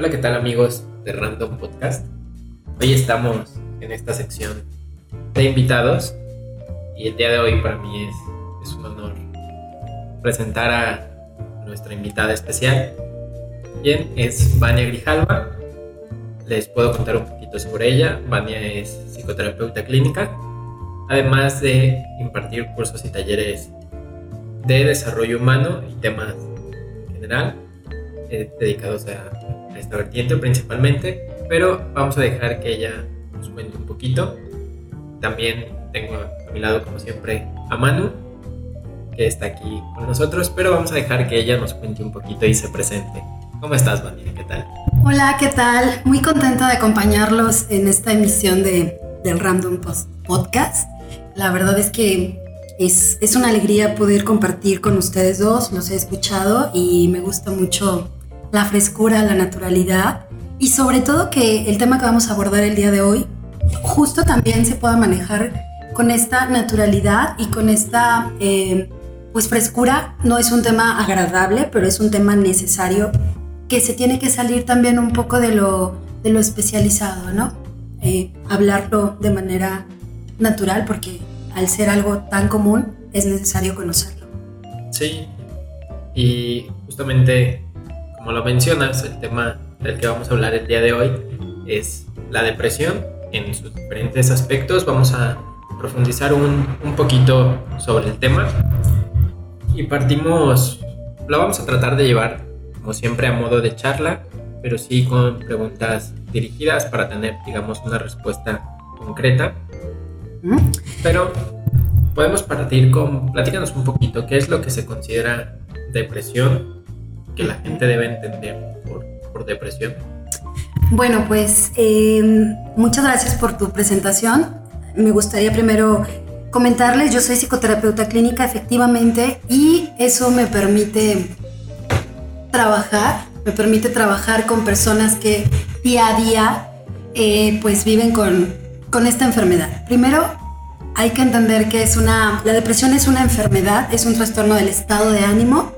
Hola, ¿qué tal amigos de Random Podcast? Hoy estamos en esta sección de invitados y el día de hoy para mí es, es un honor presentar a nuestra invitada especial. Bien, es Vania Grijalva. Les puedo contar un poquito sobre ella. Vania es psicoterapeuta clínica, además de impartir cursos y talleres de desarrollo humano y temas en general eh, dedicados a, esta vertiente principalmente, pero vamos a dejar que ella nos cuente un poquito. También tengo a mi lado, como siempre, a Manu, que está aquí con nosotros, pero vamos a dejar que ella nos cuente un poquito y se presente. ¿Cómo estás, Manu? ¿Qué tal? Hola, ¿qué tal? Muy contenta de acompañarlos en esta emisión de, del Random Post Podcast. La verdad es que es, es, una alegría poder compartir con ustedes dos, los he escuchado y me gusta mucho la frescura, la naturalidad y sobre todo que el tema que vamos a abordar el día de hoy justo también se pueda manejar con esta naturalidad y con esta eh, pues frescura. No es un tema agradable, pero es un tema necesario que se tiene que salir también un poco de lo, de lo especializado, ¿no? Eh, hablarlo de manera natural porque al ser algo tan común, es necesario conocerlo. Sí, y justamente como lo mencionas, el tema del que vamos a hablar el día de hoy es la depresión en sus diferentes aspectos. Vamos a profundizar un, un poquito sobre el tema y partimos, lo vamos a tratar de llevar como siempre a modo de charla, pero sí con preguntas dirigidas para tener, digamos, una respuesta concreta pero podemos partir con, platícanos un poquito, ¿qué es lo que se considera depresión? Que la gente debe entender por, por depresión. Bueno, pues eh, muchas gracias por tu presentación. Me gustaría primero comentarles, yo soy psicoterapeuta clínica efectivamente y eso me permite trabajar, me permite trabajar con personas que día a día eh, pues viven con con esta enfermedad. Primero, hay que entender que es una, la depresión es una enfermedad, es un trastorno del estado de ánimo.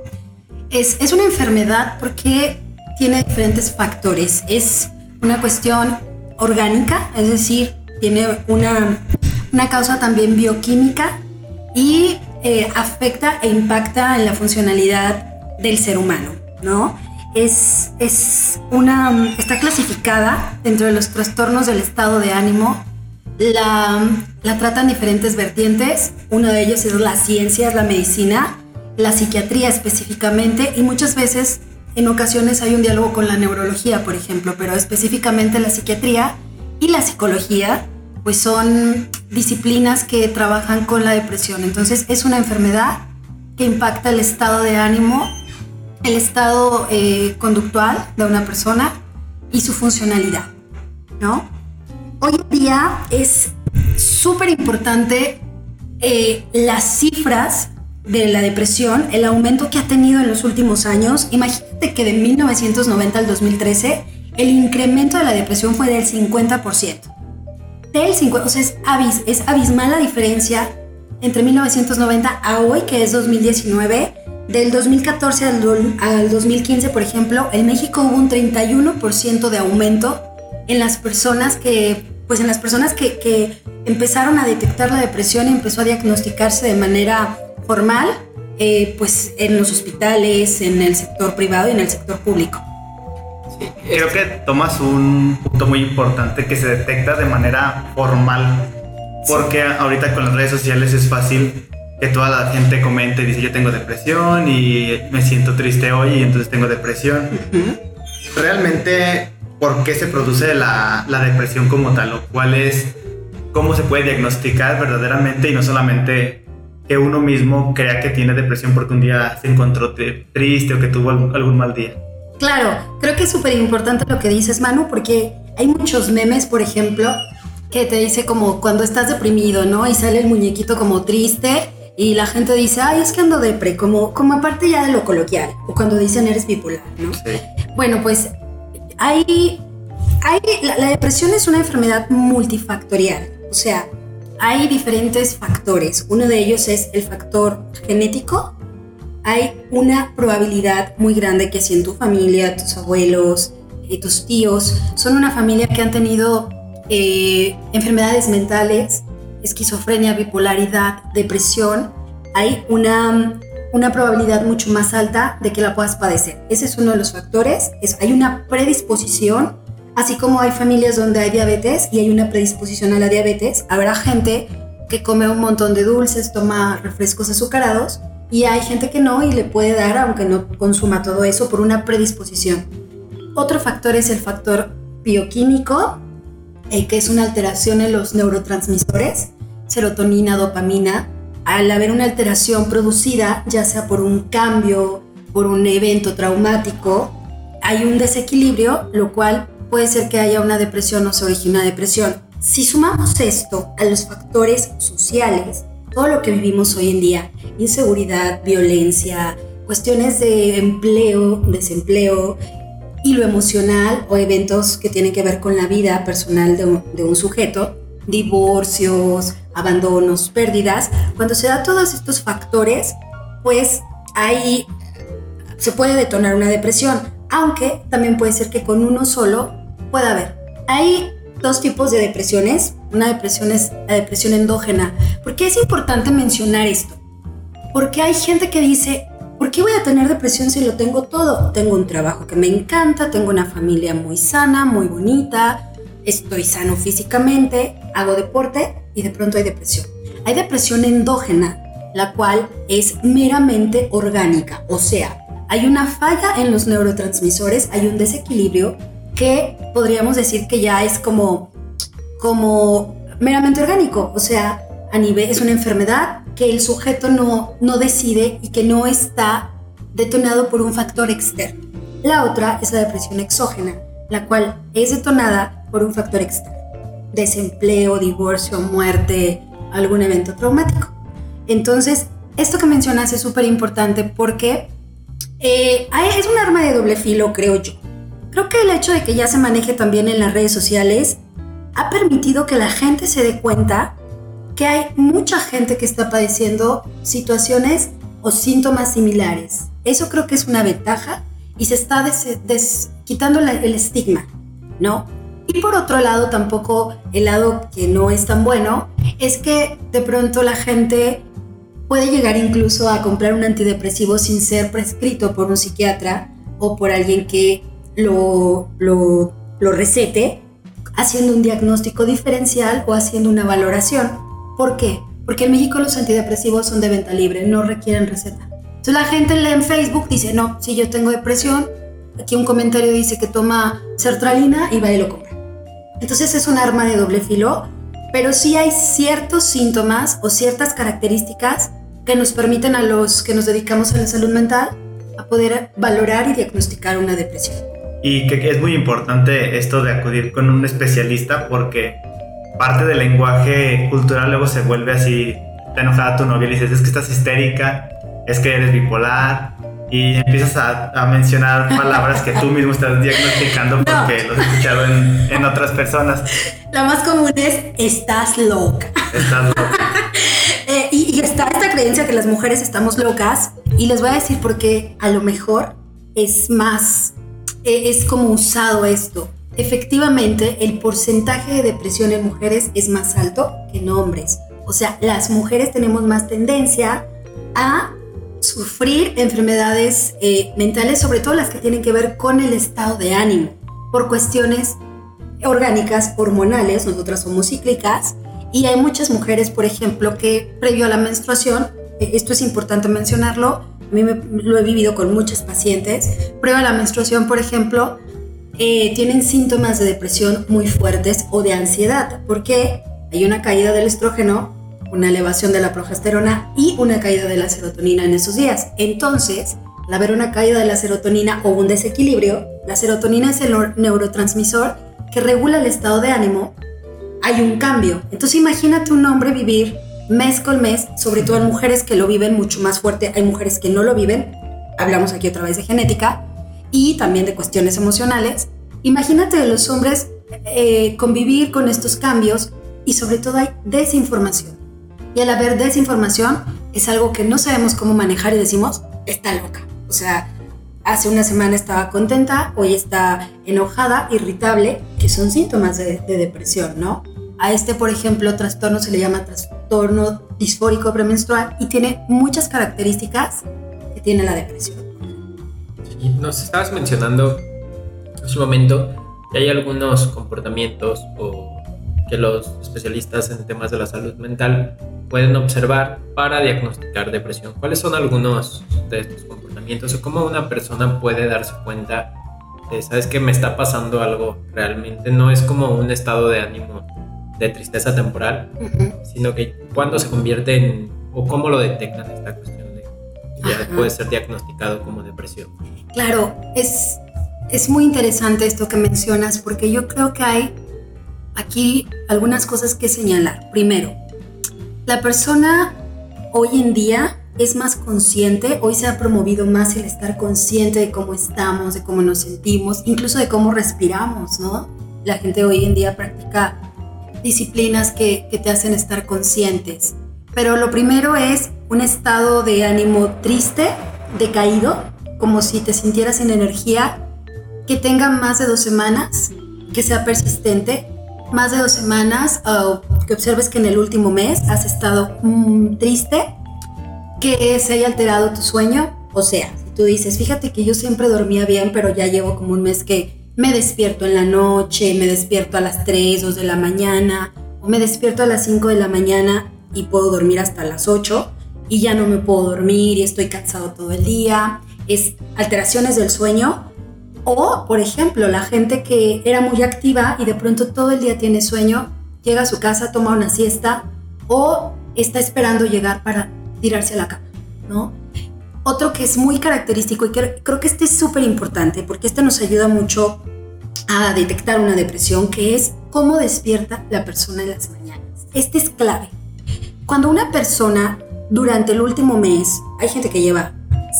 Es, es una enfermedad porque tiene diferentes factores. Es una cuestión orgánica, es decir, tiene una, una causa también bioquímica y eh, afecta e impacta en la funcionalidad del ser humano, ¿no? Es, es una, está clasificada dentro de los trastornos del estado de ánimo la, la tratan diferentes vertientes. Uno de ellos es la ciencia, es la medicina, la psiquiatría específicamente y muchas veces en ocasiones hay un diálogo con la neurología, por ejemplo, pero específicamente la psiquiatría y la psicología pues son disciplinas que trabajan con la depresión. Entonces es una enfermedad que impacta el estado de ánimo, el estado eh, conductual de una persona y su funcionalidad, ¿no? hoy en día es súper importante eh, las cifras de la depresión, el aumento que ha tenido en los últimos años. Imagínate que de 1990 al 2013 el incremento de la depresión fue del 50%. Del 50, o sea, es, es abismal la diferencia entre 1990 a hoy, que es 2019. Del 2014 al, al 2015, por ejemplo, en México hubo un 31% de aumento en las personas que pues en las personas que, empezaron a detectar la depresión y empezó a diagnosticarse de manera formal, eh, pues en los hospitales, en el sector privado y en el sector público. Sí, creo que tomas un punto muy importante que se detecta de manera formal, porque ahorita con las redes sociales es fácil que toda la gente comente y dice yo tengo depresión y me siento triste hoy y entonces tengo depresión. Realmente por qué se produce la, la depresión como tal, o cuál es, cómo se puede diagnosticar verdaderamente y no solamente que uno mismo crea que tiene depresión porque un día se encontró triste o que tuvo algún, mal día. Claro, creo que es súper importante lo que dices, Manu, porque hay muchos memes, por ejemplo, que te dice como cuando estás deprimido, ¿no? Y sale el muñequito como triste y la gente dice, ay, es que ando depre, como, como aparte ya de lo coloquial, o cuando dicen eres bipolar, ¿no? Sí. Bueno, pues hay, hay la, depresión es una enfermedad multifactorial, o sea, hay diferentes factores. Uno de ellos es el factor genético. Hay una probabilidad muy grande que si en tu familia, tus abuelos, eh, tus tíos, son una familia que han tenido eh, enfermedades mentales, esquizofrenia, bipolaridad, depresión, hay una, una probabilidad mucho más alta de que la puedas padecer. Ese es uno de los factores. Es, hay una predisposición, así como hay familias donde hay diabetes y hay una predisposición a la diabetes, habrá gente que come un montón de dulces, toma refrescos azucarados y hay gente que no y le puede dar aunque no consuma todo eso por una predisposición. Otro factor es el factor bioquímico, eh, que es una alteración en los neurotransmisores, serotonina, dopamina, al haber una alteración producida, ya sea por un cambio, por un evento traumático, hay un desequilibrio, lo cual puede ser que haya una depresión o se origine una depresión. Si sumamos esto a los factores sociales, todo lo que vivimos hoy en día, inseguridad, violencia, cuestiones de empleo, desempleo y lo emocional o eventos que tienen que ver con la vida personal de un, de un sujeto, divorcios, abandonos, pérdidas, cuando se da todos estos factores, pues ahí se puede detonar una depresión, aunque también puede ser que con uno solo pueda haber. Hay dos tipos de depresiones. Una depresión es la depresión endógena. ¿Por qué es importante mencionar esto? Porque hay gente que dice, ¿por qué voy a tener depresión si lo tengo todo? Tengo un trabajo que me encanta, tengo una familia muy sana, muy bonita, estoy sano físicamente, hago deporte y de pronto hay depresión. Hay depresión endógena, la cual es meramente orgánica, o sea, hay una falla en los neurotransmisores, hay un desequilibrio que podríamos decir que ya es como, como meramente orgánico, o sea, a nivel es una enfermedad que el sujeto no, no decide y que no está detonado por un factor externo. La otra es la depresión exógena, la cual es detonada por un factor externo desempleo, divorcio, muerte, algún evento traumático. Entonces, esto que mencionas es súper importante porque eh, es un arma de doble filo, creo yo. Creo que el hecho de que ya se maneje también en las redes sociales ha permitido que la gente se dé cuenta que hay mucha gente que está padeciendo situaciones o síntomas similares. Eso creo que es una ventaja y se está quitando el estigma, ¿no? Y por otro lado, tampoco el lado que no es tan bueno es que de pronto la gente puede llegar incluso a comprar un antidepresivo sin ser prescrito por un psiquiatra o por alguien que lo, lo, lo recete, haciendo un diagnóstico diferencial o haciendo una valoración. ¿Por qué? Porque en México los antidepresivos son de venta libre, no requieren receta. Entonces la gente lee en Facebook, dice, no, si yo tengo depresión, aquí un comentario dice que toma sertralina y va y lo compra. Entonces es un arma de doble filo, pero sí hay ciertos síntomas o ciertas características que nos permiten a los que nos dedicamos a la salud mental a poder valorar y diagnosticar una depresión. Y que es muy importante esto de acudir con un especialista porque parte del lenguaje cultural luego se vuelve así, te enojada tu novia y le dices, es que estás histérica, es que eres bipolar, y empiezas a, mencionar palabras que tú mismo estás diagnosticando porque los has escuchado en, en, otras personas. La más común es estás loca. Estás loca. Eh, y, está esta creencia que las mujeres estamos locas y les voy a decir por qué a lo mejor es más, es como usado esto. Efectivamente, el porcentaje de depresión en mujeres es más alto que en hombres. O sea, las mujeres tenemos más tendencia a sufrir enfermedades eh, mentales, sobre todo las que tienen que ver con el estado de ánimo, por cuestiones orgánicas, hormonales, nosotras somos cíclicas, y hay muchas mujeres, por ejemplo, que previo a la menstruación, eh, esto es importante mencionarlo, mí me, lo he vivido con muchas pacientes, previo a la menstruación, por ejemplo, eh, tienen síntomas de depresión muy fuertes o de ansiedad, porque hay una caída del estrógeno una elevación de la progesterona y una caída de la serotonina en esos días. Entonces, al haber una caída de la serotonina o un desequilibrio, la serotonina es el neurotransmisor que regula el estado de ánimo, hay un cambio. Entonces imagínate un hombre vivir mes con mes, sobre todo en mujeres que lo viven mucho más fuerte, hay mujeres que no lo viven, hablamos aquí otra vez de genética y también de cuestiones emocionales. Imagínate los hombres eh, convivir con estos cambios y sobre todo hay desinformación. Y al haber desinformación es algo que no sabemos cómo manejar y decimos, está loca. O sea, hace una semana estaba contenta, hoy está enojada, irritable, que son síntomas de, depresión, ¿no? A este, por ejemplo, trastorno se le llama trastorno disfórico premenstrual y tiene muchas características que tiene la depresión. Sí, nos estabas mencionando hace un momento que hay algunos comportamientos o que los especialistas en temas de la salud mental pueden observar para diagnosticar depresión. ¿Cuáles son algunos de estos comportamientos o cómo una persona puede darse cuenta de, sabes que me está pasando algo realmente? No es como un estado de ánimo de tristeza temporal, sino que cuando se convierte en, o cómo lo detectan esta cuestión de, ya puede ser diagnosticado como depresión. Claro, es, es muy interesante esto que mencionas porque yo creo que hay aquí algunas cosas que señalar. Primero, la persona hoy en día es más consciente, hoy se ha promovido más el estar consciente de cómo estamos, de cómo nos sentimos, incluso de cómo respiramos, ¿no? La gente hoy en día practica disciplinas que, te hacen estar conscientes. Pero lo primero es un estado de ánimo triste, decaído, como si te sintieras sin energía, que tenga más de dos semanas, que sea persistente, más de dos semanas o que observes que en el último mes has estado mm, triste, que se haya alterado tu sueño. O sea, si tú dices, fíjate que yo siempre dormía bien, pero ya llevo como un mes que me despierto en la noche, me despierto a las 3, 2 de la mañana, o me despierto a las 5 de la mañana y puedo dormir hasta las 8 y ya no me puedo dormir y estoy cansado todo el día. Es alteraciones del sueño o, por ejemplo, la gente que era muy activa y de pronto todo el día tiene sueño, llega a su casa, toma una siesta o está esperando llegar para tirarse a la cama, ¿no? Otro que es muy característico y creo que este es súper importante porque este nos ayuda mucho a detectar una depresión, que es cómo despierta la persona en las mañanas. Este es clave. Cuando una persona durante el último mes, hay gente que lleva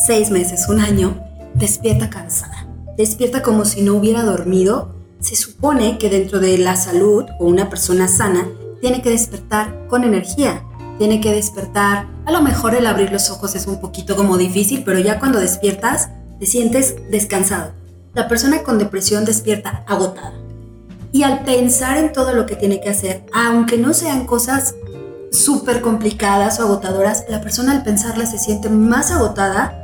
seis meses, un año, despierta cansada despierta como si no hubiera dormido, se supone que dentro de la salud o una persona sana tiene que despertar con energía, tiene que despertar, a lo mejor el abrir los ojos es un poquito como difícil, pero ya cuando despiertas te sientes descansado. La persona con depresión despierta agotada. Y al pensar en todo lo que tiene que hacer, aunque no sean cosas súper complicadas o agotadoras, la persona al pensarla se siente más agotada,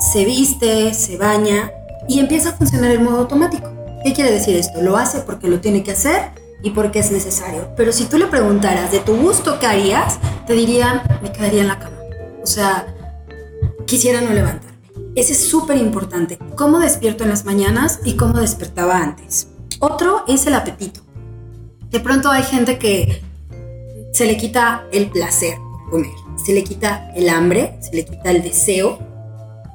se viste, se baña y empieza a funcionar el modo automático. ¿Qué quiere decir esto? Lo hace porque lo tiene que hacer y porque es necesario. Pero si tú le preguntaras de tu gusto qué harías, te dirían, me quedaría en la cama. O sea, quisiera no levantarme. Ese es súper importante. Cómo despierto en las mañanas y cómo despertaba antes. Otro es el apetito. De pronto hay gente que se le quita el placer comer, se le quita el hambre, se le quita el deseo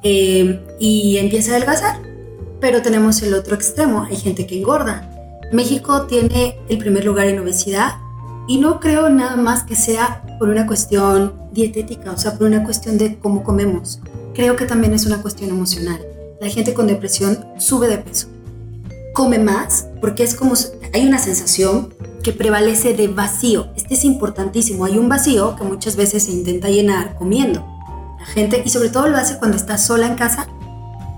eh, y empieza a adelgazar pero tenemos el otro extremo, hay gente que engorda. México tiene el primer lugar en obesidad y no creo nada más que sea por una cuestión dietética, o sea, por una cuestión de cómo comemos. Creo que también es una cuestión emocional. La gente con depresión sube de peso. Come más porque es como hay una sensación que prevalece de vacío. Este es importantísimo. Hay un vacío que muchas veces se intenta llenar comiendo. La gente, y sobre todo lo hace cuando está sola en casa,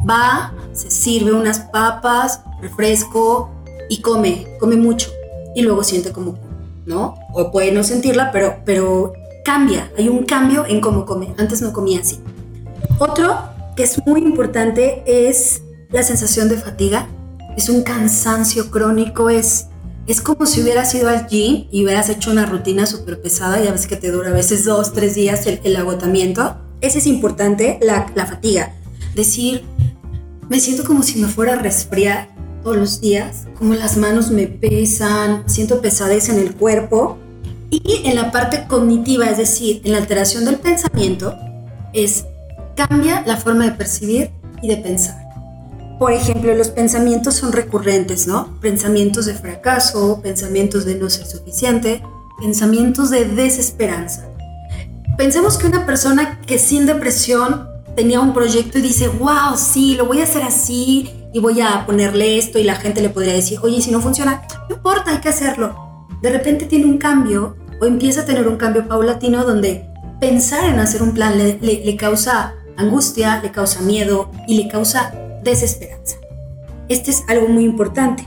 va, se sirve unas papas, refresco y come, come mucho. Y luego siente como, ¿no? O puede no sentirla, pero, pero cambia, hay un cambio en cómo come. Antes no comía así. Otro que es muy importante es la sensación de fatiga. Es un cansancio crónico, es, es como si hubieras ido al gym y hubieras hecho una rutina súper pesada, ya ves que te dura a veces dos, tres días el, agotamiento. Ese es importante, la, la fatiga. Decir, me siento como si me fuera a resfriar todos los días, como las manos me pesan, siento pesadez en el cuerpo. Y en la parte cognitiva, es decir, en la alteración del pensamiento, es cambia la forma de percibir y de pensar. Por ejemplo, los pensamientos son recurrentes, ¿no? Pensamientos de fracaso, pensamientos de no ser suficiente, pensamientos de desesperanza. Pensemos que una persona que sin depresión tenía un proyecto y dice, wow, sí, lo voy a hacer así y voy a ponerle esto y la gente le podría decir, oye, si no funciona, no importa, hay que hacerlo. De repente tiene un cambio o empieza a tener un cambio paulatino donde pensar en hacer un plan le, le, causa angustia, le causa miedo y le causa desesperanza. Este es algo muy importante.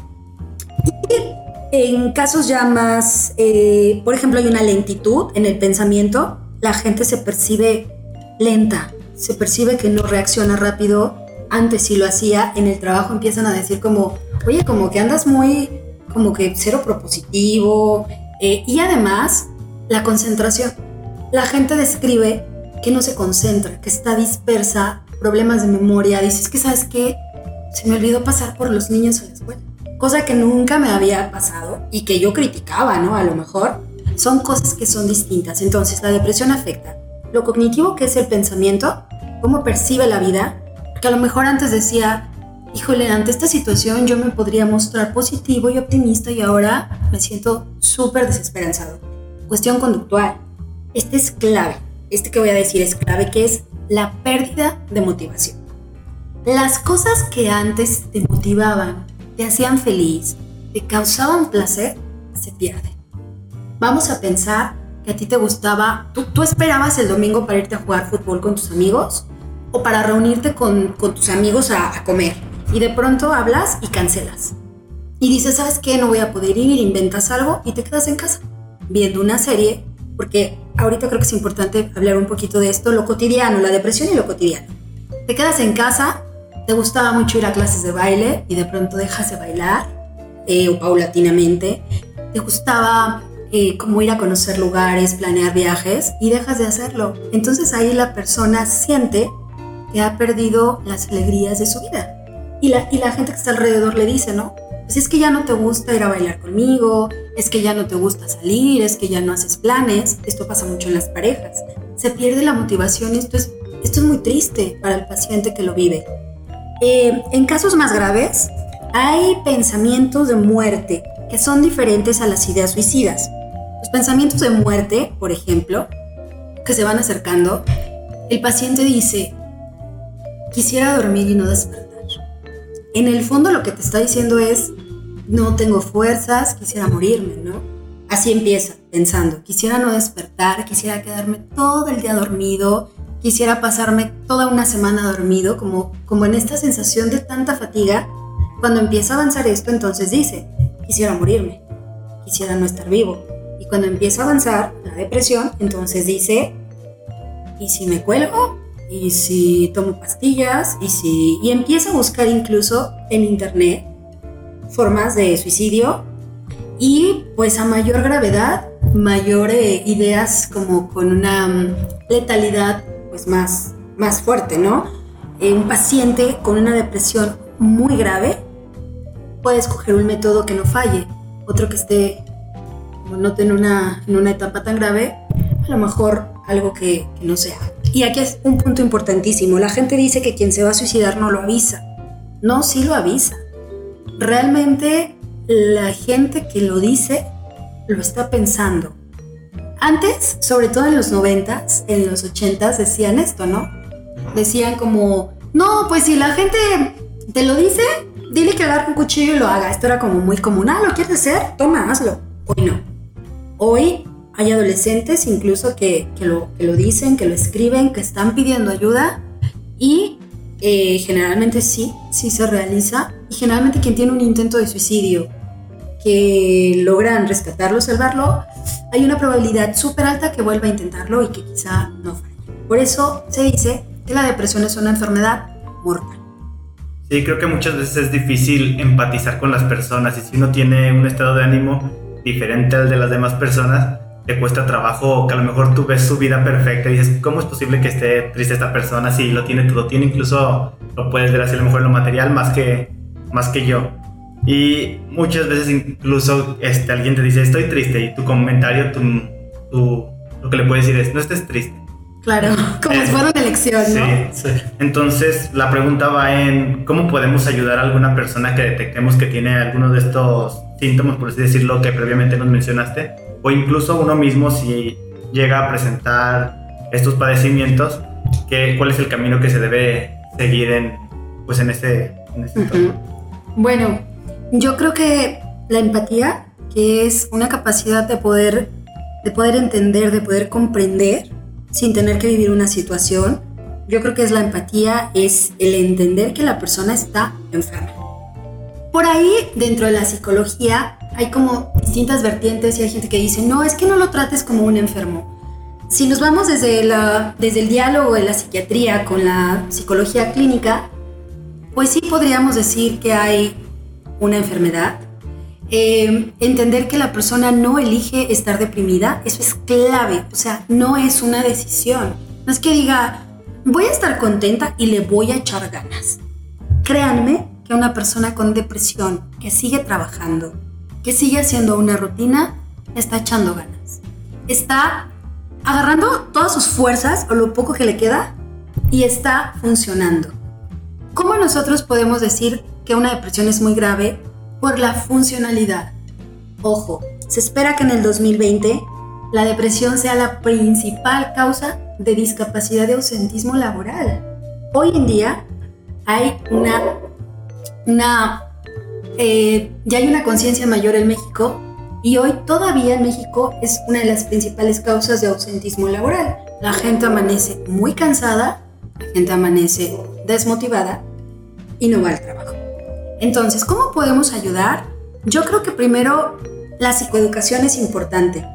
Y en casos ya más, eh, por ejemplo, hay una lentitud en el pensamiento, la gente se percibe lenta, se percibe que no reacciona rápido. Antes si lo hacía, en el trabajo empiezan a decir como, oye, como que andas muy, como que cero propositivo. Eh, y además, la concentración. La gente describe que no se concentra, que está dispersa, problemas de memoria. Dices que, ¿sabes qué? Se me olvidó pasar por los niños a la escuela. Cosa que nunca me había pasado y que yo criticaba, ¿no? A lo mejor. Son cosas que son distintas. Entonces, la depresión afecta lo cognitivo, que es el pensamiento, cómo percibe la vida, porque a lo mejor antes decía, híjole, ante esta situación yo me podría mostrar positivo y optimista y ahora me siento súper desesperanzado. Cuestión conductual. Este es clave. Este que voy a decir es clave, que es la pérdida de motivación. Las cosas que antes te motivaban, te hacían feliz, te causaban placer, se pierden. Vamos a pensar que a ti te gustaba, ¿tú, esperabas el domingo para irte a jugar fútbol con tus amigos o para reunirte con, tus amigos a, comer? Y de pronto hablas y cancelas. Y dices, ¿sabes qué? No voy a poder ir, inventas algo y te quedas en casa viendo una serie, porque ahorita creo que es importante hablar un poquito de esto, lo cotidiano, la depresión y lo cotidiano. Te quedas en casa, te gustaba mucho ir a clases de baile y de pronto dejas de bailar, eh, paulatinamente, te gustaba eh, como ir a conocer lugares, planear viajes y dejas de hacerlo. Entonces ahí la persona siente que ha perdido las alegrías de su vida. Y la, y la gente que está alrededor le dice, ¿no? Pues es que ya no te gusta ir a bailar conmigo, es que ya no te gusta salir, es que ya no haces planes. Esto pasa mucho en las parejas. Se pierde la motivación y esto es, esto es muy triste para el paciente que lo vive. Eh, en casos más graves, hay pensamientos de muerte que son diferentes a las ideas suicidas. Los pensamientos de muerte, por ejemplo, que se van acercando, el paciente dice, quisiera dormir y no despertar. En el fondo lo que te está diciendo es, no tengo fuerzas, quisiera morirme, ¿no? Así empieza, pensando, quisiera no despertar, quisiera quedarme todo el día dormido, quisiera pasarme toda una semana dormido, como, como en esta sensación de tanta fatiga. Cuando empieza a avanzar esto, entonces dice, quisiera morirme, quisiera no estar vivo, y cuando empieza a avanzar la depresión, entonces dice, ¿y si me cuelgo? ¿Y si tomo pastillas? ¿Y si...? Y empieza a buscar incluso en internet formas de suicidio y pues a mayor gravedad, mayor eh, ideas como con una mm, letalidad pues más, más fuerte, ¿no? Eh, un paciente con una depresión muy grave puede escoger un método que no falle, otro que esté no en una, en una etapa tan grave, a lo mejor algo que, no sea. Y aquí es un punto importantísimo. La gente dice que quien se va a suicidar no lo avisa. No, sí lo avisa. Realmente la gente que lo dice lo está pensando. Antes, sobre todo en los noventas, en los ochentas, decían esto, ¿no? Decían como, no, pues si la gente te lo dice, dile que agarre un cuchillo y lo haga. Esto era como muy común. Ah, ¿lo quieres hacer? Toma, hazlo. Hoy no. Hoy hay adolescentes incluso que, lo, lo, dicen, que lo escriben, que están pidiendo ayuda y eh, generalmente sí, sí se realiza. Y generalmente quien tiene un intento de suicidio que logran rescatarlo, salvarlo, hay una probabilidad súper alta que vuelva a intentarlo y que quizá no falle. Por eso se dice que la depresión es una enfermedad mortal. Sí, creo que muchas veces es difícil empatizar con las personas y si uno tiene un estado de ánimo diferente al de las demás personas, te cuesta trabajo que a lo mejor tú ves su vida perfecta y dices, ¿cómo es posible que esté triste esta persona si lo tiene todo? Tiene incluso, lo puedes ver así a lo mejor en lo material más que, más que yo. Y muchas veces incluso este, alguien te dice, estoy triste y tu comentario, tu, tu, lo que le puedes decir es, no estés triste. Claro, como si fuera una elección, ¿no? Sí, sí. Entonces, la pregunta va en cómo podemos ayudar a alguna persona que detectemos que tiene alguno de estos síntomas, por así decirlo, que previamente nos mencionaste, o incluso uno mismo si llega a presentar estos padecimientos, que, ¿cuál es el camino que se debe seguir en, pues en este, en Bueno, yo creo que la empatía, que es una capacidad de poder, de poder entender, de poder comprender, sin tener que vivir una situación, yo creo que es la empatía, es el entender que la persona está enferma. Por ahí, dentro de la psicología, hay como distintas vertientes y hay gente que dice, no, es que no lo trates como un enfermo. Si nos vamos desde, la, desde el diálogo de la psiquiatría con la psicología clínica, pues sí podríamos decir que hay una enfermedad. Eh, entender que la persona no elige estar deprimida, eso es clave, o sea, no es una decisión. No es que diga, voy a estar contenta y le voy a echar ganas. Créanme que una persona con depresión que sigue trabajando, que sigue haciendo una rutina, está echando ganas. Está agarrando todas sus fuerzas o lo poco que le queda y está funcionando. ¿Cómo nosotros podemos decir que una depresión es muy grave? Por la funcionalidad. Ojo, se espera que en el 2020 la depresión sea la principal causa de discapacidad de ausentismo laboral. Hoy en día hay una, una eh, ya hay una conciencia mayor en México y hoy todavía en México es una de las principales causas de ausentismo laboral. La gente amanece muy cansada, la gente amanece desmotivada y no va al trabajo. Entonces, ¿cómo podemos ayudar? Yo creo que primero la psicoeducación es importante.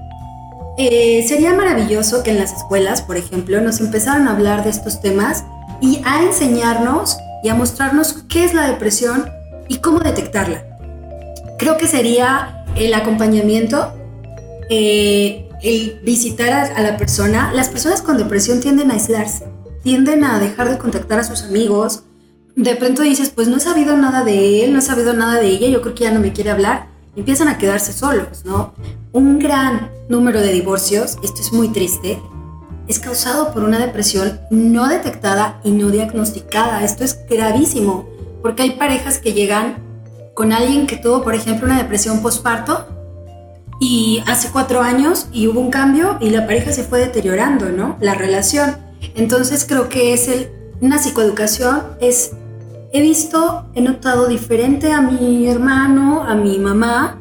Eh, sería maravilloso que en las escuelas, por ejemplo, nos empezaran a hablar de estos temas y a enseñarnos y a mostrarnos qué es la depresión y cómo detectarla. Creo que sería el acompañamiento, eh, el visitar a, la persona. Las personas con depresión tienden a aislarse, tienden a dejar de contactar a sus amigos. De pronto dices, pues no he sabido nada de él, no he sabido nada de ella, yo creo que ya no me quiere hablar. Empiezan a quedarse solos, ¿no? Un gran número de divorcios, esto es muy triste, es causado por una depresión no detectada y no diagnosticada. Esto es gravísimo, porque hay parejas que llegan con alguien que tuvo, por ejemplo, una depresión postparto y hace cuatro años y hubo un cambio y la pareja se fue deteriorando, ¿no? La relación. Entonces creo que es una psicoeducación, es, he visto, he notado diferente a mi hermano, a mi mamá,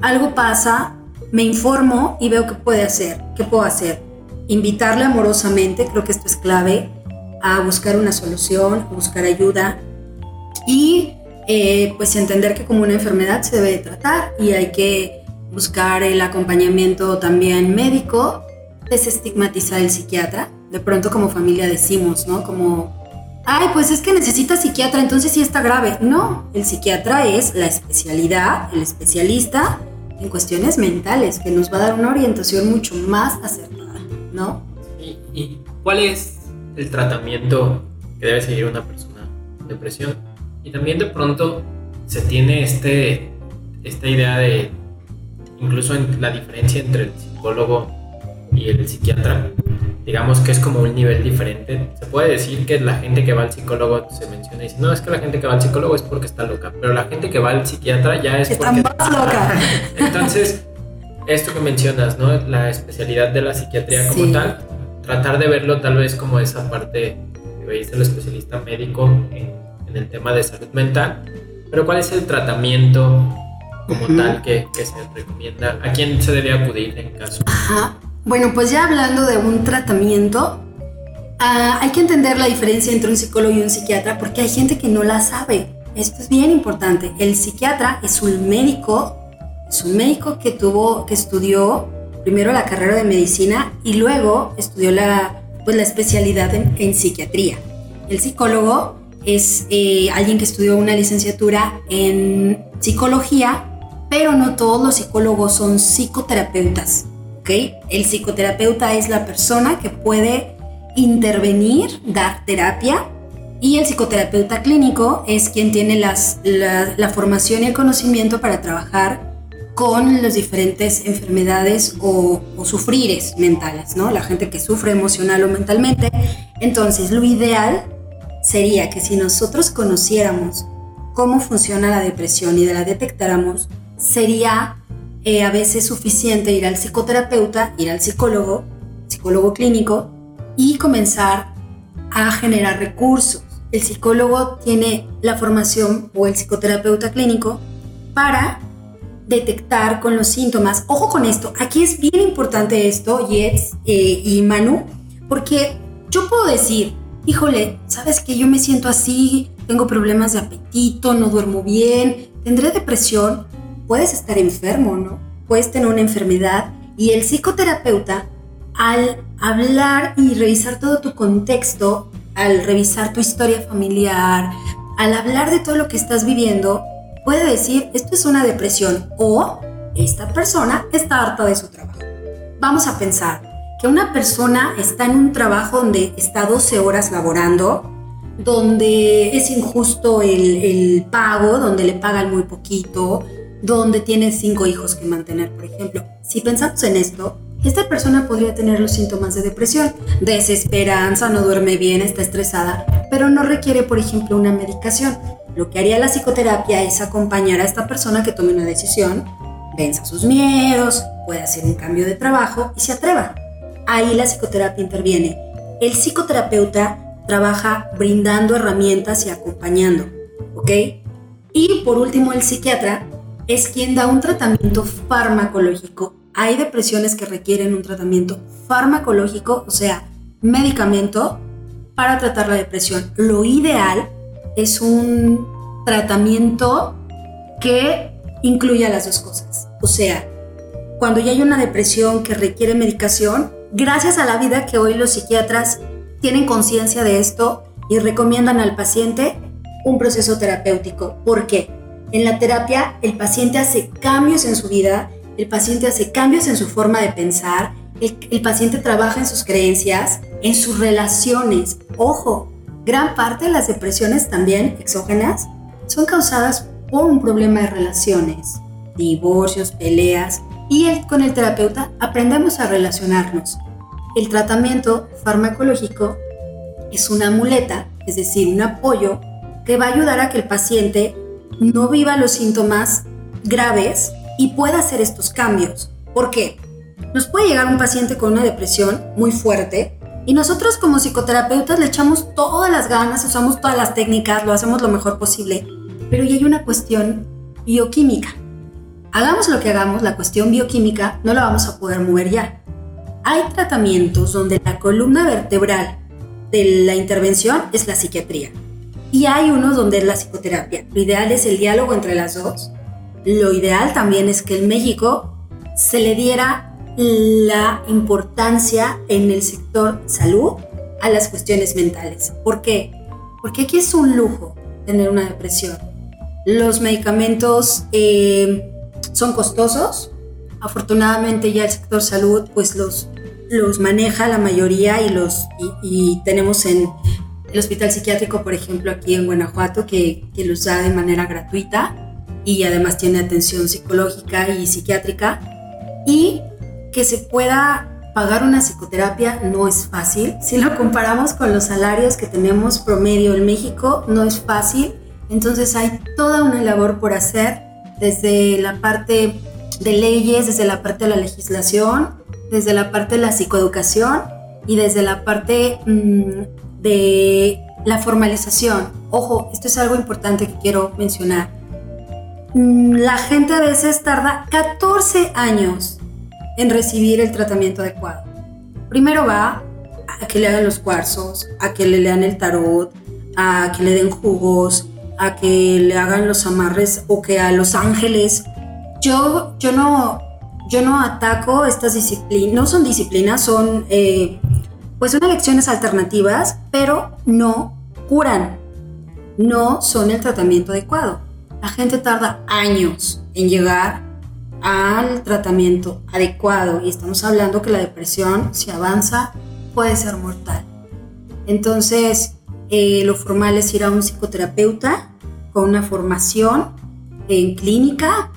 algo pasa, me informo y veo qué puede hacer, qué puedo hacer. Invitarle amorosamente, creo que esto es clave, a buscar una solución, a buscar ayuda y eh, pues entender que como una enfermedad se debe de tratar y hay que buscar el acompañamiento también médico, desestigmatizar el psiquiatra. De pronto como familia decimos, ¿no? Como, ay, pues es que necesita psiquiatra, entonces sí está grave. No, el psiquiatra es la especialidad, el especialista en cuestiones mentales, que nos va a dar una orientación mucho más acertada, ¿no? ¿Y, cuál es el tratamiento que debe seguir una persona con depresión? Y también de pronto se tiene este, esta idea de, incluso en la diferencia entre el psicólogo y el psiquiatra, digamos que es como un nivel diferente. Se puede decir que la gente que va al psicólogo se menciona y dice, no, es que la gente que va al psicólogo es porque está loca, pero la gente que va al psiquiatra ya es está porque... más loca. Entonces, esto que mencionas, ¿no? La especialidad de la psiquiatría como tal, tratar de verlo tal vez como esa parte veis el especialista médico en, en, el tema de salud mental, pero ¿cuál es el tratamiento como tal que, que, se recomienda? ¿A quién se debe acudir en caso? Ajá. Bueno, pues ya hablando de un tratamiento, uh, hay que entender la diferencia entre un psicólogo y un psiquiatra porque hay gente que no la sabe. Esto es bien importante. El psiquiatra es un médico, es un médico que tuvo, que estudió primero la carrera de medicina y luego estudió la, pues, la especialidad en, psiquiatría. El psicólogo es eh, alguien que estudió una licenciatura en psicología, pero no todos los psicólogos son psicoterapeutas. El psicoterapeuta es la persona que puede intervenir, dar terapia, y el psicoterapeuta clínico es quien tiene las, la, la, formación y el conocimiento para trabajar con las diferentes enfermedades o, o, sufrires mentales, ¿no? La gente que sufre emocional o mentalmente. Entonces, lo ideal sería que si nosotros conociéramos cómo funciona la depresión y la detectáramos, sería eh, a veces suficiente ir al psicoterapeuta, ir al psicólogo, psicólogo clínico y comenzar a generar recursos. El psicólogo tiene la formación o el psicoterapeuta clínico para detectar con los síntomas. Ojo con esto, aquí es bien importante esto, Jets eh, y Manu, porque yo puedo decir, híjole, ¿sabes que yo me siento así? Tengo problemas de apetito, no duermo bien, tendré depresión. Puedes estar enfermo, ¿no? Puedes tener una enfermedad y el psicoterapeuta, al hablar y revisar todo tu contexto, al revisar tu historia familiar, al hablar de todo lo que estás viviendo, puede decir, esto es una depresión o esta persona está harta de su trabajo. Vamos a pensar que una persona está en un trabajo donde está 12 horas laborando, donde es injusto el, pago, donde le pagan muy poquito, donde tiene cinco hijos que mantener, por ejemplo. Si pensamos en esto, esta persona podría tener los síntomas de depresión, desesperanza, no duerme bien, está estresada, pero no requiere, por ejemplo, una medicación. Lo que haría la psicoterapia es acompañar a esta persona que tome una decisión, venza sus miedos, pueda hacer un cambio de trabajo y se atreva. Ahí la psicoterapia interviene. El psicoterapeuta trabaja brindando herramientas y acompañando, ¿ok? Y por último, el psiquiatra es quien da un tratamiento farmacológico. Hay depresiones que requieren un tratamiento farmacológico, o sea, medicamento para tratar la depresión. Lo ideal es un tratamiento que incluya las dos cosas. O sea, cuando ya hay una depresión que requiere medicación, gracias a la vida que hoy los psiquiatras tienen conciencia de esto y recomiendan al paciente un proceso terapéutico. ¿Por qué? En la terapia el paciente hace cambios en su vida, el paciente hace cambios en su forma de pensar, el, paciente trabaja en sus creencias, en sus relaciones. Ojo, gran parte de las depresiones también exógenas son causadas por un problema de relaciones, divorcios, peleas, y con el terapeuta aprendemos a relacionarnos. El tratamiento farmacológico es una muleta, es decir, un apoyo que va a ayudar a que el paciente no viva los síntomas graves y pueda hacer estos cambios. ¿Por qué? Nos puede llegar un paciente con una depresión muy fuerte y nosotros como psicoterapeutas le echamos todas las ganas, usamos todas las técnicas, lo hacemos lo mejor posible, pero ya hay una cuestión bioquímica. Hagamos lo que hagamos, la cuestión bioquímica no la vamos a poder mover ya. Hay tratamientos donde la columna vertebral de la intervención es la psiquiatría y hay unos donde es la psicoterapia. Lo ideal es el diálogo entre las dos. Lo ideal también es que en México se le diera la importancia en el sector salud a las cuestiones mentales. ¿Por qué? Porque aquí es un lujo tener una depresión. Los medicamentos eh, son costosos. Afortunadamente ya el sector salud pues los los maneja la mayoría y los y, tenemos en el hospital psiquiátrico, por ejemplo, aquí en Guanajuato, que, que los da de manera gratuita y además tiene atención psicológica y psiquiátrica y que se pueda pagar una psicoterapia no es fácil. Si lo comparamos con los salarios que tenemos promedio en México, no es fácil. Entonces hay toda una labor por hacer desde la parte de leyes, desde la parte de la legislación, desde la parte de la psicoeducación y desde la parte mm, de la formalización. Ojo, esto es algo importante que quiero mencionar. Mm, la gente a veces tarda 14 años en recibir el tratamiento adecuado. Primero va a que le hagan los cuarzos, a que le lean el tarot, a que le den jugos, a que le hagan los amarres o que a los ángeles. Yo, yo no, yo no ataco estas disciplinas, no son disciplinas, son eh, pues unas lecciones alternativas, pero no curan, no son el tratamiento adecuado. La gente tarda años en llegar al tratamiento adecuado y estamos hablando que la depresión, si avanza, puede ser mortal. Entonces, eh, lo formal es ir a un psicoterapeuta con una formación en clínica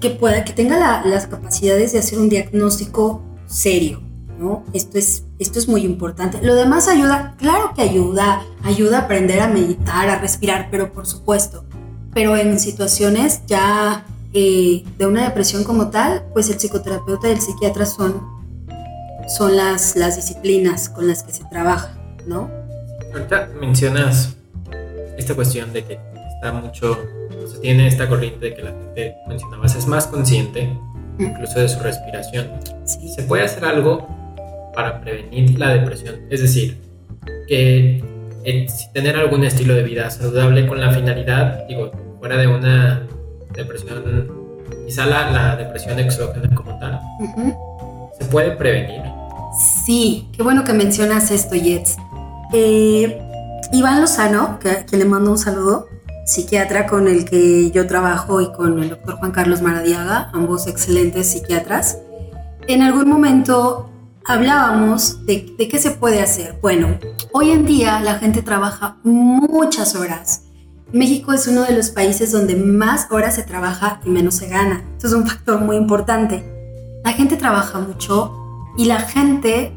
que pueda, que tenga las capacidades de hacer un diagnóstico serio, ¿no? Esto es, esto es muy importante. Lo demás ayuda, claro que ayuda, ayuda a aprender a meditar, a respirar, pero por supuesto, pero en situaciones ya eh, de una depresión como tal, pues el psicoterapeuta y el psiquiatra son, son las, las disciplinas con las que se trabaja, ¿no? Ahorita mencionas esta cuestión de que está mucho se tiene esta corriente de que la gente, mencionabas, es más consciente incluso de su respiración. ¿Se puede hacer algo para prevenir la depresión? Es decir, que tener algún estilo de vida saludable con la finalidad, digo, fuera de una depresión, quizá la, depresión exógena como tal, ¿se puede prevenir? Sí, qué bueno que mencionas esto, Jets. Eh, Iván Lozano, que, que, le mando un saludo, psiquiatra con el que yo trabajo y con el doctor Juan Carlos Maradiaga, ambos excelentes psiquiatras, en algún momento hablábamos de, de, qué se puede hacer. Bueno, hoy en día la gente trabaja muchas horas. México es uno de los países donde más horas se trabaja y menos se gana. Eso es un factor muy importante. La gente trabaja mucho y la gente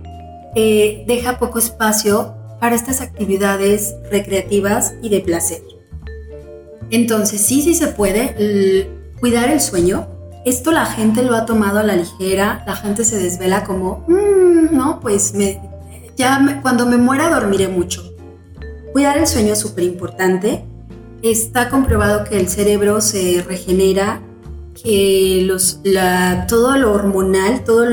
eh, deja poco espacio para estas actividades recreativas y de placer. Entonces, sí, sí se puede cuidar el sueño. Esto la gente lo ha tomado a la ligera, la gente se desvela como, mm, no, pues me, ya cuando me muera dormiré mucho. Cuidar el sueño es súper importante. Está comprobado que el cerebro se regenera, que los, todo lo hormonal, todos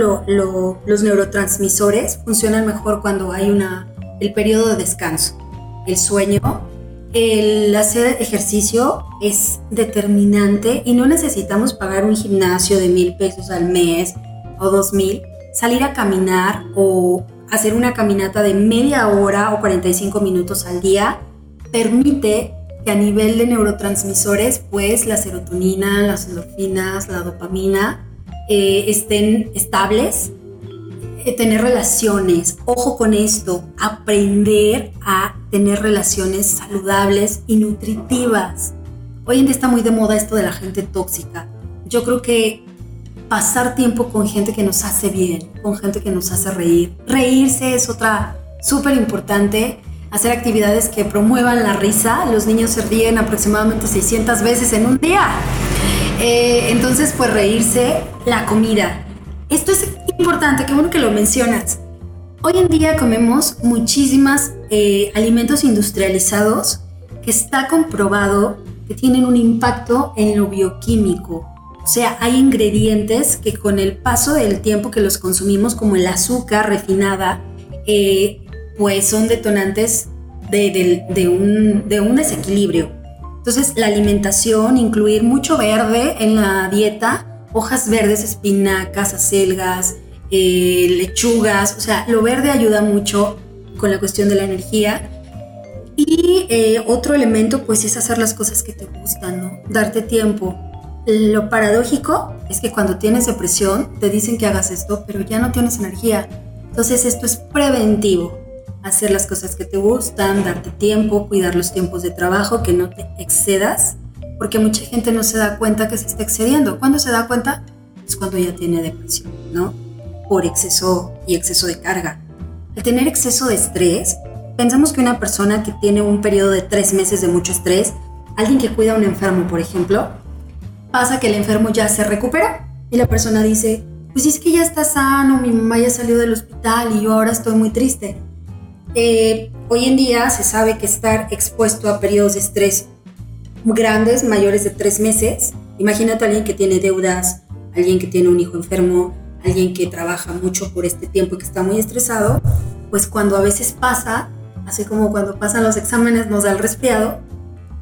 los neurotransmisores funcionan mejor cuando hay una, el periodo de descanso. El sueño el hacer ejercicio es determinante y no necesitamos pagar un gimnasio de mil pesos al mes o dos mil. Salir a caminar o hacer una caminata de media hora o 45 minutos al día permite que a nivel de neurotransmisores, pues la serotonina, las endorfinas, la dopamina eh, estén estables tener relaciones, ojo con esto, aprender a tener relaciones saludables y nutritivas. Hoy en día está muy de moda esto de la gente tóxica. Yo creo que pasar tiempo con gente que nos hace bien, con gente que nos hace reír. Reírse es otra súper importante. Hacer actividades que promuevan la risa. Los niños se ríen aproximadamente 600 veces en un día. Eh, entonces, pues reírse, la comida. Esto es importante, qué bueno que lo mencionas. Hoy en día comemos muchísimas eh, alimentos industrializados que está comprobado que tienen un impacto en lo bioquímico. O sea, hay ingredientes que con el paso del tiempo que los consumimos, como el azúcar refinada, eh, pues son detonantes de, un, de un desequilibrio. Entonces, la alimentación, incluir mucho verde en la dieta, hojas verdes, espinacas, acelgas, eh, lechugas, o sea, lo verde ayuda mucho con la cuestión de la energía. Y eh, otro elemento pues es hacer las cosas que te gustan, ¿no? Darte tiempo. Lo paradójico es que cuando tienes depresión te dicen que hagas esto, pero ya no tienes energía. Entonces esto es preventivo. Hacer las cosas que te gustan, darte tiempo, cuidar los tiempos de trabajo, que no te excedas porque mucha gente no se da cuenta que se está excediendo. ¿Cuándo se da cuenta? Es cuando ya tiene depresión, ¿no? Por exceso y exceso de carga. Al tener exceso de estrés, pensamos que una persona que tiene un periodo de tres meses de mucho estrés, alguien que cuida a un enfermo, por ejemplo, pasa que el enfermo ya se recupera y la persona dice, pues es que ya está sano, mi mamá ya salió del hospital y yo ahora estoy muy triste. Eh, hoy en día se sabe que estar expuesto a periodos de estrés grandes, mayores de tres meses. Imagínate a alguien que tiene deudas, alguien que tiene un hijo enfermo, alguien que trabaja mucho por este tiempo y que está muy estresado, pues cuando a veces pasa, así como cuando pasan los exámenes nos da el resfriado,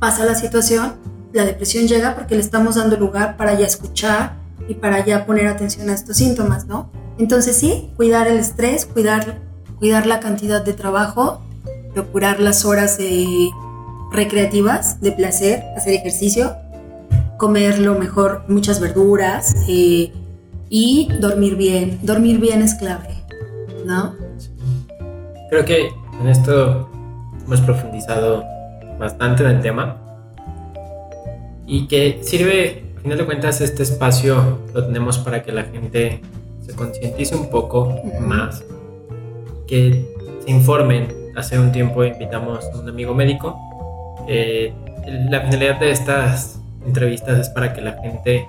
pasa la situación, la depresión llega porque le estamos dando lugar para ya escuchar y para ya poner atención a estos síntomas, ¿no? Entonces sí, cuidar el estrés, cuidar, cuidar la cantidad de trabajo, procurar las horas de recreativas, de placer, hacer ejercicio, comer lo mejor, muchas verduras eh, y dormir bien. Dormir bien es clave, ¿no? Creo que en esto hemos profundizado bastante en el tema y que sirve, al final de cuentas, este espacio lo tenemos para que la gente se concientice un poco más, que se informen. Hace un tiempo invitamos a un amigo médico eh, la finalidad de estas entrevistas es para que la gente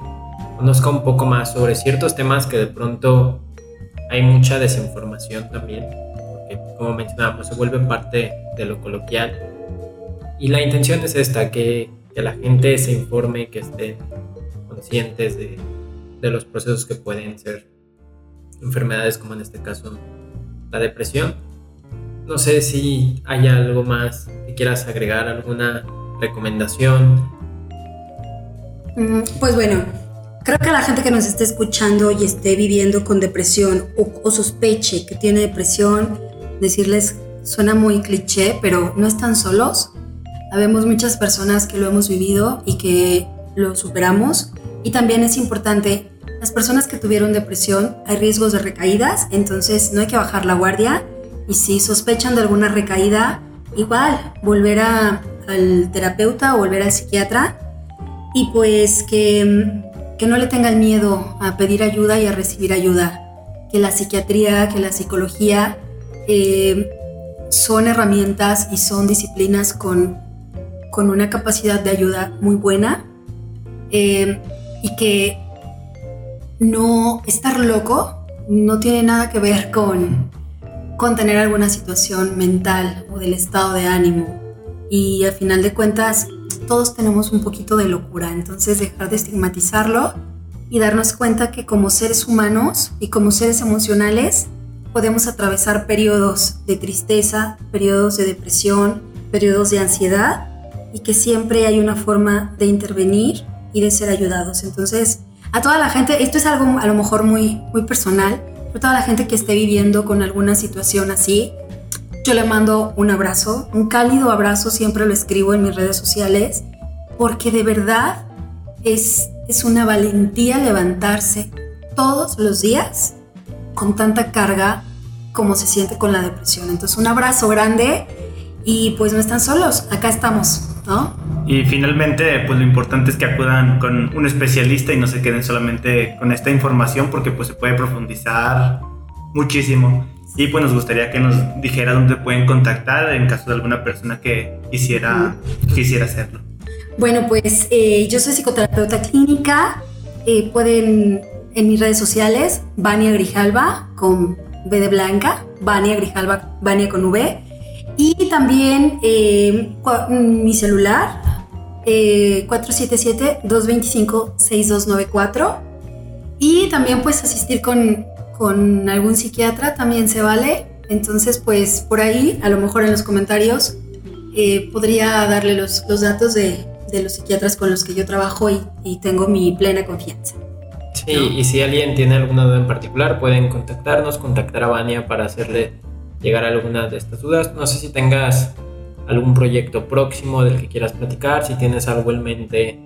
conozca un poco más sobre ciertos temas que de pronto hay mucha desinformación también, porque como mencionábamos se vuelve parte de lo coloquial. Y la intención es esta, que, que la gente se informe, que estén conscientes de, de los procesos que pueden ser enfermedades como en este caso la depresión no sé si hay algo más que quieras agregar, alguna recomendación. Mm, pues bueno, creo que la gente que nos esté escuchando y esté viviendo con depresión o, sospeche que tiene depresión, decirles, suena muy cliché, pero no están solos. Habemos muchas personas que lo hemos vivido y que lo superamos. Y también es importante, las personas que tuvieron depresión, hay riesgos de recaídas, entonces no hay que bajar la guardia. Y si sospechan de alguna recaída, igual, volver al terapeuta o volver al psiquiatra. Y pues que, que no le tengan miedo a pedir ayuda y a recibir ayuda. Que la psiquiatría, que la psicología eh, son herramientas y son disciplinas con, con una capacidad de ayuda muy buena eh, y que no estar loco no tiene nada que ver con, con tener alguna situación mental o del estado de ánimo. Y al final de cuentas, todos tenemos un poquito de locura, entonces dejar de estigmatizarlo y darnos cuenta que como seres humanos y como seres emocionales podemos atravesar periodos de tristeza, periodos de depresión, periodos de ansiedad y que siempre hay una forma de intervenir y de ser ayudados. Entonces, a toda la gente, esto es algo a lo mejor muy, muy personal, pero toda la gente que esté viviendo con alguna situación así, yo le mando un abrazo, un cálido abrazo, siempre lo escribo en mis redes sociales, porque de verdad es, es una valentía levantarse todos los días con tanta carga como se siente con la depresión. Entonces un abrazo grande y pues no están solos, acá estamos, ¿no? Y finalmente, pues lo importante es que acudan con un especialista y no se queden solamente con esta información porque pues se puede profundizar muchísimo. Y pues nos gustaría que nos dijera dónde pueden contactar en caso de alguna persona que quisiera, quisiera hacerlo. Bueno, pues eh, yo soy psicoterapeuta clínica. Eh, pueden en mis redes sociales, Vania Grijalva con B de Blanca, Vania Grijalva, Vania con V. Y también eh, mi celular, 477-225-6294. Y también pues asistir con, con algún psiquiatra también se vale. Entonces pues por ahí, a lo mejor en los comentarios, eh, podría darle los, los datos de, de, los psiquiatras con los que yo trabajo y, y tengo mi plena confianza. Sí, y si alguien tiene alguna duda en particular, pueden contactarnos, contactar a Vania para hacerle llegar a alguna de estas dudas. No sé si tengas algún proyecto próximo del que quieras platicar, si tienes algo en mente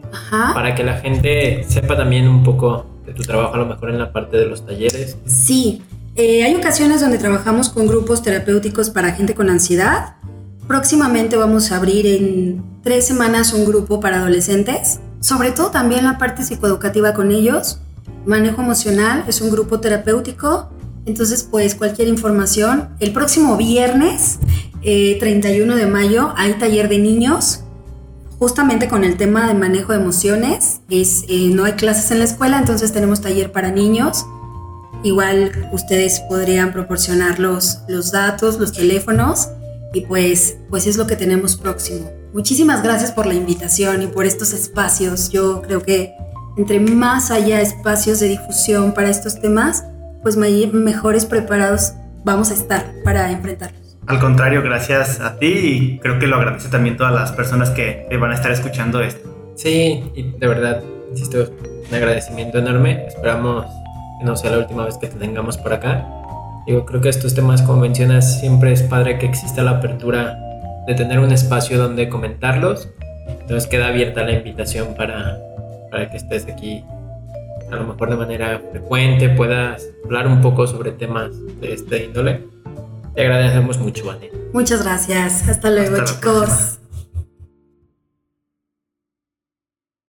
para que la gente sepa también un poco de tu trabajo, a lo mejor en la parte de los talleres. Sí, eh, hay ocasiones donde trabajamos con grupos terapéuticos para gente con ansiedad. Próximamente vamos a abrir en tres semanas un grupo para adolescentes, sobre todo también la parte psicoeducativa con ellos. Manejo emocional es un grupo terapéutico entonces, pues cualquier información. El próximo viernes, 31 eh, de mayo, hay taller de niños, justamente con el tema de manejo de emociones. Es, eh, no hay clases en la escuela, entonces tenemos taller para niños. Igual ustedes podrían proporcionar los, los datos, los teléfonos y pues, pues es lo que tenemos próximo. Muchísimas gracias por la invitación y por estos espacios. Yo creo que entre más haya espacios de difusión para estos temas, pues mejores preparados vamos a estar para enfrentarlos. Al contrario, gracias a ti y creo que lo agradece también todas las personas que van a estar escuchando esto. Sí, y de verdad, insisto, un agradecimiento enorme. Esperamos que no sea la última vez que te tengamos por acá. Digo, creo que estos temas, como mencionas, siempre es padre que exista la apertura de tener un espacio donde comentarlos. Entonces queda abierta la invitación para, para que estés aquí a lo mejor de manera frecuente puedas hablar un poco sobre temas de este índole. Te agradecemos mucho, Vania. Muchas gracias. Hasta luego, chicos.